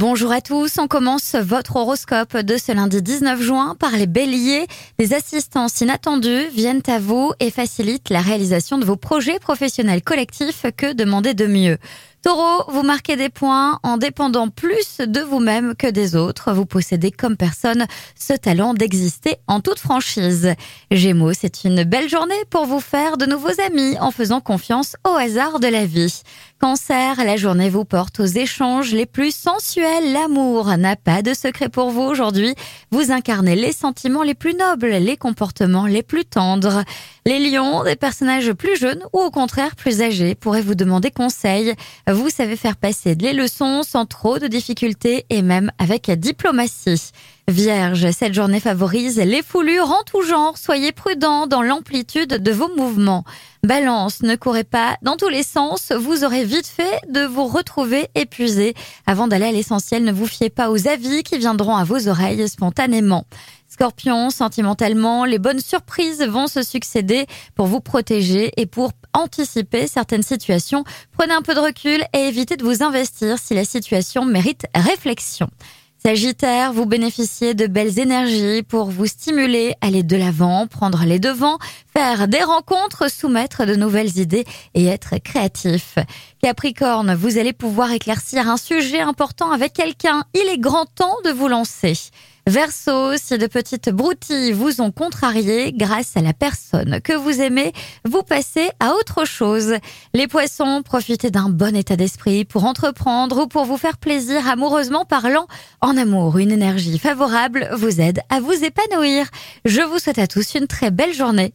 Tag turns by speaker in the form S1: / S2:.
S1: Bonjour à tous, on commence votre horoscope de ce lundi 19 juin par les béliers. Des assistances inattendues viennent à vous et facilitent la réalisation de vos projets professionnels collectifs que demander de mieux? Taureau, vous marquez des points en dépendant plus de vous-même que des autres. Vous possédez comme personne ce talent d'exister en toute franchise. Gémeaux, c'est une belle journée pour vous faire de nouveaux amis en faisant confiance au hasard de la vie. Cancer, la journée vous porte aux échanges les plus sensuels. L'amour n'a pas de secret pour vous aujourd'hui. Vous incarnez les sentiments les plus nobles, les comportements les plus tendres. Les lions, des personnages plus jeunes ou au contraire plus âgés, pourraient vous demander conseil. Vous savez faire passer les leçons sans trop de difficultés et même avec diplomatie. Vierge, cette journée favorise les foulures en tout genre. Soyez prudent dans l'amplitude de vos mouvements. Balance, ne courez pas dans tous les sens. Vous aurez vite fait de vous retrouver épuisé. Avant d'aller à l'essentiel, ne vous fiez pas aux avis qui viendront à vos oreilles spontanément. Scorpion, sentimentalement, les bonnes surprises vont se succéder pour vous protéger et pour anticiper certaines situations. Prenez un peu de recul et évitez de vous investir si la situation mérite réflexion. Sagittaire, vous bénéficiez de belles énergies pour vous stimuler, aller de l'avant, prendre les devants, faire des rencontres, soumettre de nouvelles idées et être créatif. Capricorne, vous allez pouvoir éclaircir un sujet important avec quelqu'un. Il est grand temps de vous lancer. Verseau, si de petites broutilles vous ont contrarié, grâce à la personne que vous aimez, vous passez à autre chose. Les poissons, profitez d'un bon état d'esprit pour entreprendre ou pour vous faire plaisir amoureusement parlant. En amour, une énergie favorable vous aide à vous épanouir. Je vous souhaite à tous une très belle journée.